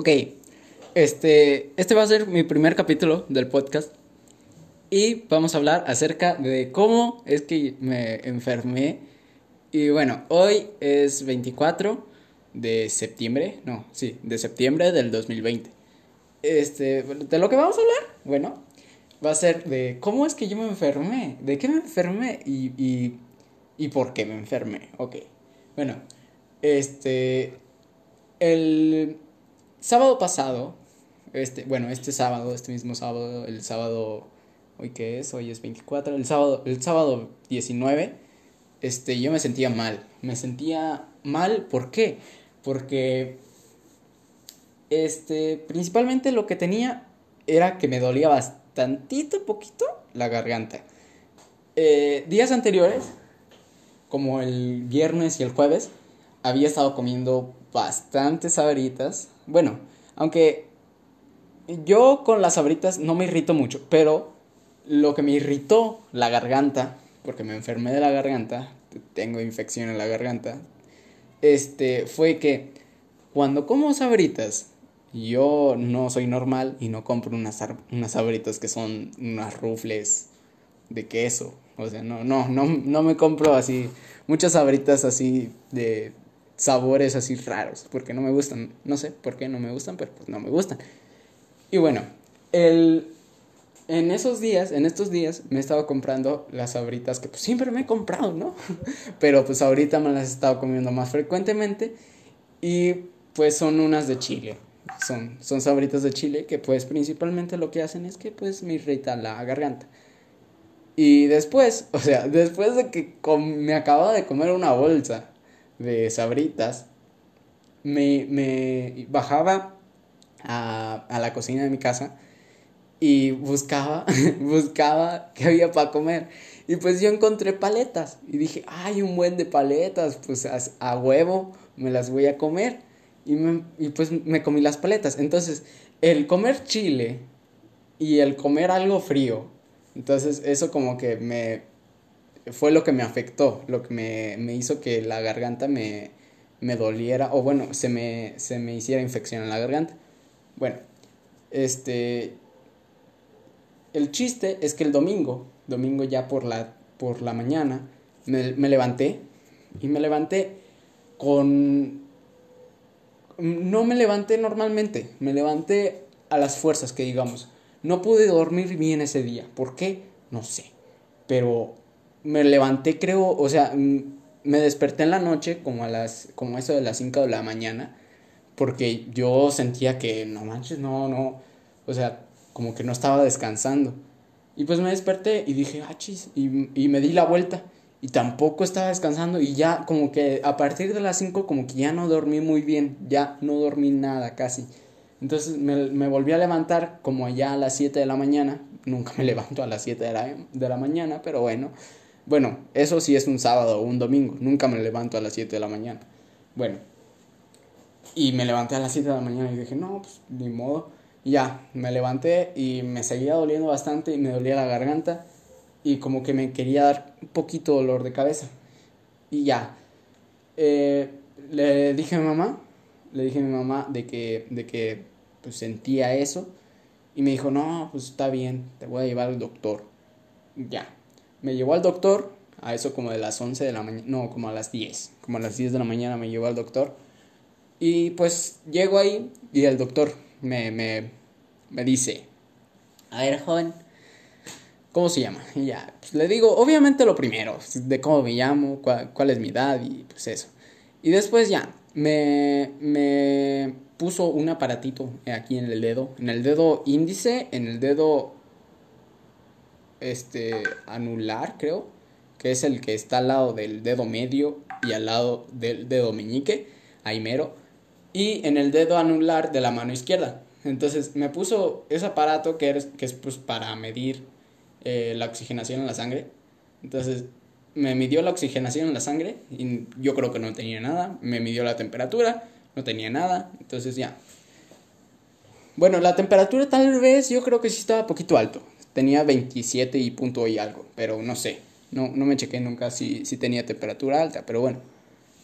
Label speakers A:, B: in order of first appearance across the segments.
A: Ok, este, este va a ser mi primer capítulo del podcast y vamos a hablar acerca de cómo es que me enfermé. Y bueno, hoy es 24 de septiembre, no, sí, de septiembre del 2020. Este, de lo que vamos a hablar, bueno, va a ser de cómo es que yo me enfermé, de qué me enfermé y, y, y por qué me enfermé. Ok, bueno, este, el sábado pasado, este, bueno, este sábado, este mismo sábado, el sábado, hoy qué es, hoy es 24, el sábado, el sábado 19, este, yo me sentía mal, me sentía mal, ¿por qué? Porque, este, principalmente lo que tenía era que me dolía bastantito, poquito, la garganta. Eh, días anteriores, como el viernes y el jueves, había estado comiendo bastantes sabritas. Bueno, aunque yo con las sabritas no me irrito mucho, pero lo que me irritó la garganta, porque me enfermé de la garganta, tengo infección en la garganta, este, fue que cuando como sabritas, yo no soy normal y no compro unas, unas sabritas que son unas rufles de queso. O sea, no, no, no, no me compro así muchas sabritas así de sabores así raros, porque no me gustan. No sé por qué no me gustan, pero pues no me gustan. Y bueno, el, en esos días, en estos días, me he estado comprando las sabritas que pues siempre me he comprado, ¿no? pero pues ahorita me las he estado comiendo más frecuentemente y pues son unas de chile. Son, son sabritas de chile que pues principalmente lo que hacen es que pues me irrita la garganta. Y después, o sea, después de que me acababa de comer una bolsa de sabritas, me, me bajaba a, a, la cocina de mi casa y buscaba, buscaba qué había para comer. Y pues yo encontré paletas y dije, ay, un buen de paletas, pues a, huevo me las voy a comer. Y, me, y pues me comí las paletas. Entonces, el comer chile y el comer algo frío, entonces eso como que me, fue lo que me afectó, lo que me, me hizo que la garganta me, me, doliera, o bueno, se me, se me hiciera infección en la garganta. Bueno, este, el chiste es que el domingo, domingo ya por la, por la mañana, me, me levanté y me levanté con... No me levanté normalmente, me levanté a las fuerzas, que digamos. No pude dormir bien ese día. ¿Por qué? No sé. Pero me levanté, creo, o sea, me desperté en la noche como a las, como eso de las 5 de la mañana, porque yo sentía que, no manches, no, no, o sea, como que no estaba descansando. Y pues me desperté y dije, ah, chis, y, y me di la vuelta y tampoco estaba descansando y ya como que a partir de las 5 como que ya no dormí muy bien, ya no dormí nada casi. Entonces me, me volví a levantar como allá a las 7 de la mañana, nunca me levanto a las 7 de la, de la mañana, pero bueno, bueno, eso sí es un sábado o un domingo. Nunca me levanto a las 7 de la mañana. Bueno. Y me levanté a las 7 de la mañana y dije, no, pues ni modo. Y ya, me levanté y me seguía doliendo bastante y me dolía la garganta. Y como que me quería dar un poquito dolor de cabeza. Y ya. Eh, le dije a mi mamá, le dije a mi mamá de que, de que pues, sentía eso. Y me dijo, no, pues está bien, te voy a llevar al doctor. Ya, me llevó al doctor, a eso como de las 11 de la mañana, no, como a las 10, como a las 10 de la mañana me llevó al doctor. Y pues llego ahí y el doctor me, me, me dice, a ver, joven, ¿cómo se llama? Y ya, pues le digo, obviamente lo primero, de cómo me llamo, cuál, cuál es mi edad y pues eso. Y después ya, me, me puso un aparatito aquí en el dedo, en el dedo índice, en el dedo este anular, creo, que es el que está al lado del dedo medio y al lado del dedo meñique, ahí mero, y en el dedo anular de la mano izquierda. Entonces me puso ese aparato que, que es pues, para medir eh, la oxigenación en la sangre. Entonces me midió la oxigenación en la sangre y yo creo que no tenía nada. Me midió la temperatura, no tenía nada. Entonces ya. Bueno, la temperatura tal vez yo creo que sí estaba poquito alto tenía 27 y punto y algo, pero no sé, no, no me chequé nunca si, si tenía temperatura alta, pero bueno.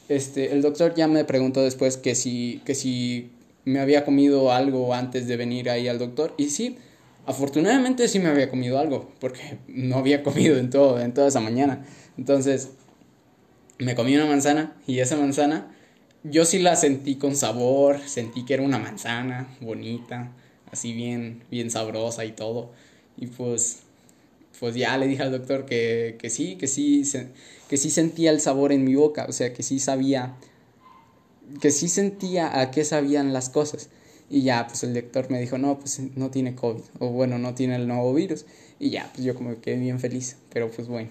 A: Este, el doctor ya me preguntó después que si, que si me había comido algo antes de venir ahí al doctor. Y sí, afortunadamente sí me había comido algo, porque no había comido en, todo, en toda esa mañana. Entonces, me comí una manzana y esa manzana yo sí la sentí con sabor, sentí que era una manzana bonita, así bien, bien sabrosa y todo. Y pues, pues ya le dije al doctor que, que sí, que sí, que sí sentía el sabor en mi boca, o sea, que sí sabía, que sí sentía a qué sabían las cosas. Y ya, pues el doctor me dijo, no, pues no tiene COVID, o bueno, no tiene el nuevo virus. Y ya, pues yo como que quedé bien feliz, pero pues bueno.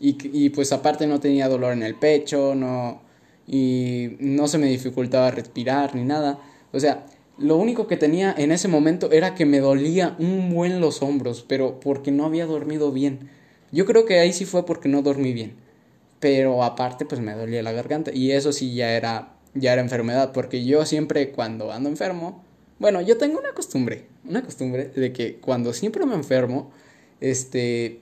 A: Y, y pues aparte no tenía dolor en el pecho, no, y no se me dificultaba respirar ni nada. O sea, lo único que tenía en ese momento era que me dolía un buen los hombros, pero porque no había dormido bien. Yo creo que ahí sí fue porque no dormí bien. Pero aparte pues me dolía la garganta y eso sí ya era ya era enfermedad, porque yo siempre cuando ando enfermo, bueno, yo tengo una costumbre, una costumbre de que cuando siempre me enfermo, este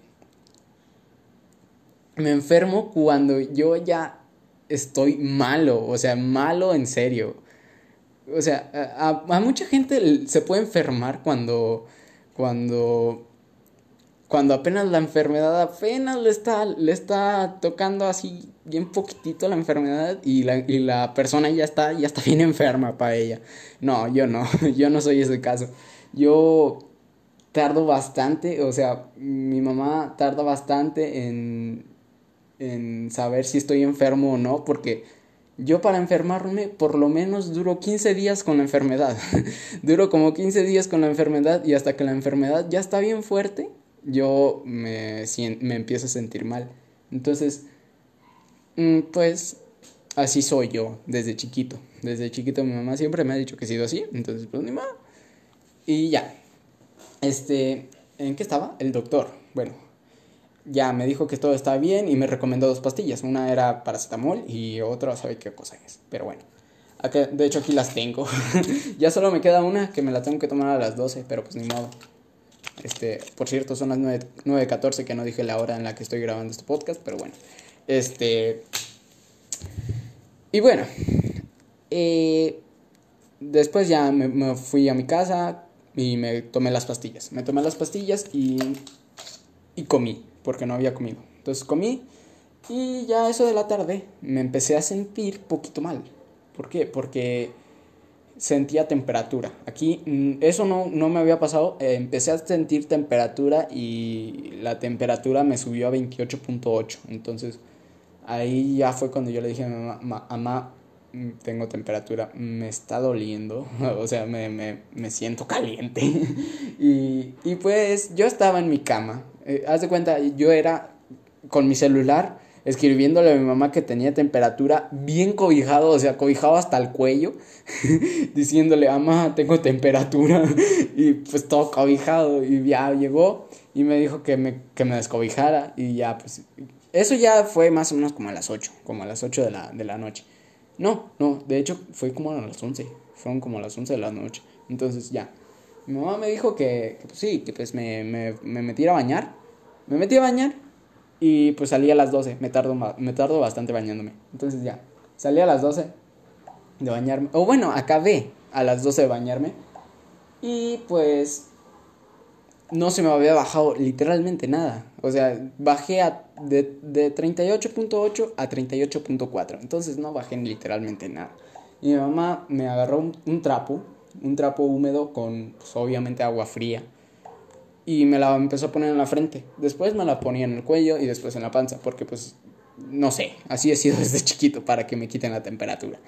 A: me enfermo cuando yo ya estoy malo, o sea, malo en serio. O sea, a, mucha gente se puede enfermar cuando, cuando, cuando apenas la enfermedad apenas le está, le está tocando así bien poquitito la enfermedad y la, y la persona ya está, ya está bien enferma para ella. No, yo no, yo no soy ese caso. Yo tardo bastante, o sea, mi mamá tarda bastante en, en saber si estoy enfermo o no, porque yo para enfermarme por lo menos duro 15 días con la enfermedad. duro como 15 días con la enfermedad y hasta que la enfermedad ya está bien fuerte, yo me, me empiezo a sentir mal. Entonces, mm, pues así soy yo desde chiquito. Desde chiquito mi mamá siempre me ha dicho que he sido así, entonces pues ni más. Y ya. Este, ¿en qué estaba? El doctor. Bueno, ya me dijo que todo estaba bien y me recomendó dos pastillas. Una era paracetamol y otra, sabe qué cosa es. Pero bueno, de hecho aquí las tengo. ya solo me queda una que me la tengo que tomar a las 12, pero pues ni modo. Este, por cierto, son las 9.14 que no dije la hora en la que estoy grabando este podcast, pero bueno. Este. Y bueno. Eh, después ya me, me fui a mi casa y me tomé las pastillas. Me tomé las pastillas y. y comí porque no había comido. Entonces comí y ya eso de la tarde me empecé a sentir poquito mal. ¿Por qué? Porque sentía temperatura. Aquí mm, eso no, no me había pasado. Eh, empecé a sentir temperatura y la temperatura me subió a 28.8. Entonces ahí ya fue cuando yo le dije a mi mamá, mamá mm, tengo temperatura, me está doliendo, o sea, me, me, me siento caliente. y, y pues yo estaba en mi cama, eh, haz de cuenta, yo era con mi celular escribiéndole a mi mamá que tenía temperatura bien cobijado, o sea, cobijado hasta el cuello, diciéndole, mamá, tengo temperatura, y pues todo cobijado, y ya llegó y me dijo que me, que me descobijara, y ya, pues, eso ya fue más o menos como a las 8, como a las 8 de la, de la noche. No, no, de hecho fue como a las 11, fueron como a las 11 de la noche, entonces ya. Mi mamá me dijo que, pues sí, que pues me, me, me metiera a bañar. Me metí a bañar y pues salí a las 12. Me tardo, me tardo bastante bañándome. Entonces ya, salí a las 12 de bañarme. O bueno, acabé a las 12 de bañarme. Y pues no se me había bajado literalmente nada. O sea, bajé a, de, de 38.8 a 38.4. Entonces no bajé literalmente nada. Y mi mamá me agarró un trapo un trapo húmedo con, pues, obviamente, agua fría. Y me la empezó a poner en la frente. Después me la ponía en el cuello y después en la panza, porque pues, no sé, así he sido desde chiquito para que me quiten la temperatura.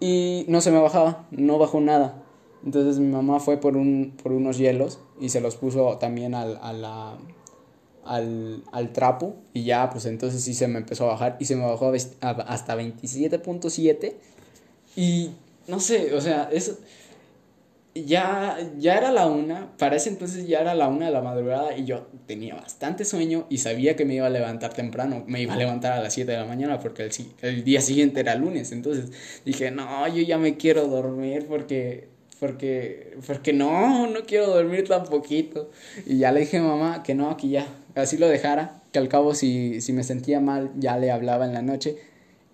A: Y no se me bajaba, no bajó nada. Entonces mi mamá fue por, un, por unos hielos y se los puso también al, a la, al, al, trapo y ya, pues entonces sí se me empezó a bajar y se me bajó hasta 27.7 y no sé, o sea, eso ya, ya era la una, para ese entonces ya era la una de la madrugada y yo tenía bastante sueño y sabía que me iba a levantar temprano, me iba a levantar a las 7 de la mañana porque el, el día siguiente era lunes, entonces dije, no, yo ya me quiero dormir porque, porque, porque no, no quiero dormir tan poquito. Y ya le dije a mamá que no, que ya, así lo dejara, que al cabo si, si me sentía mal ya le hablaba en la noche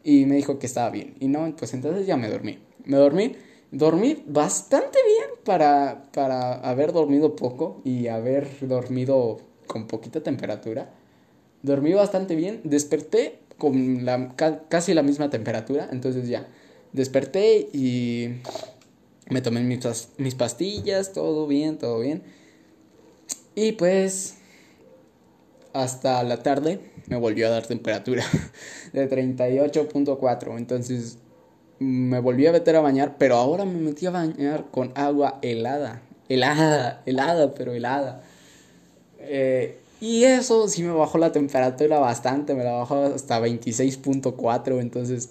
A: y me dijo que estaba bien. Y no, pues entonces ya me dormí. Me dormí Dormí bastante bien para, para haber dormido poco y haber dormido con poquita temperatura. Dormí bastante bien, desperté con la, casi la misma temperatura, entonces ya, desperté y me tomé mis, mis pastillas, todo bien, todo bien. Y pues hasta la tarde me volvió a dar temperatura de 38.4, entonces me volví a meter a bañar, pero ahora me metí a bañar con agua helada. Helada, helada, pero helada. Eh, y eso sí me bajó la temperatura bastante, me la bajó hasta 26.4, entonces,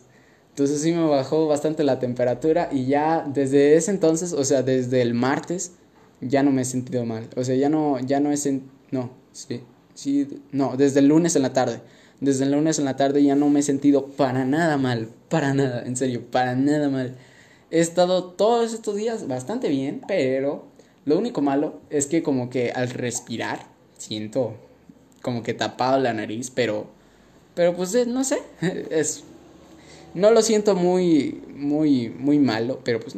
A: entonces sí me bajó bastante la temperatura y ya desde ese entonces, o sea, desde el martes, ya no me he sentido mal. O sea, ya no, ya no he sentido, no, sí, sí, no, desde el lunes en la tarde. Desde el lunes en la tarde ya no me he sentido para nada mal, para nada, en serio, para nada mal. He estado todos estos días bastante bien, pero lo único malo es que como que al respirar siento como que tapado la nariz, pero pero pues eh, no sé, es no lo siento muy muy muy malo, pero pues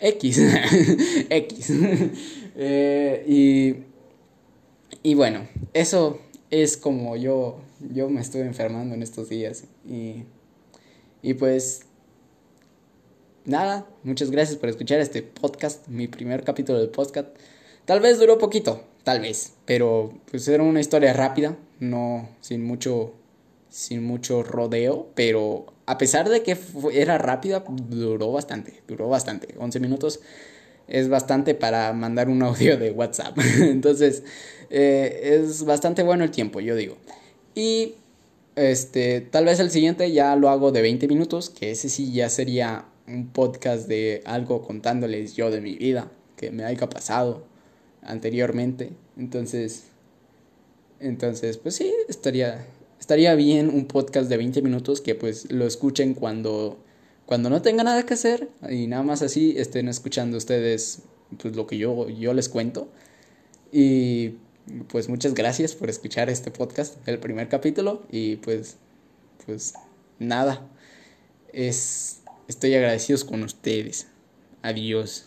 A: X X eh, y y bueno, eso es como yo yo me estuve enfermando en estos días y, y pues nada, muchas gracias por escuchar este podcast, mi primer capítulo del podcast. Tal vez duró poquito, tal vez, pero pues era una historia rápida, no sin mucho sin mucho rodeo, pero a pesar de que era rápida, duró bastante, duró bastante, 11 minutos es bastante para mandar un audio de WhatsApp. Entonces, eh, es bastante bueno el tiempo, yo digo. Y este, tal vez el siguiente ya lo hago de 20 minutos, que ese sí ya sería un podcast de algo contándoles yo de mi vida, que me haya pasado anteriormente. Entonces, entonces, pues sí, estaría, estaría bien un podcast de 20 minutos que pues lo escuchen cuando, cuando no tenga nada que hacer y nada más así estén escuchando ustedes pues lo que yo, yo les cuento. Y pues muchas gracias por escuchar este podcast, el primer capítulo y pues pues nada. Es estoy agradecidos con ustedes. Adiós.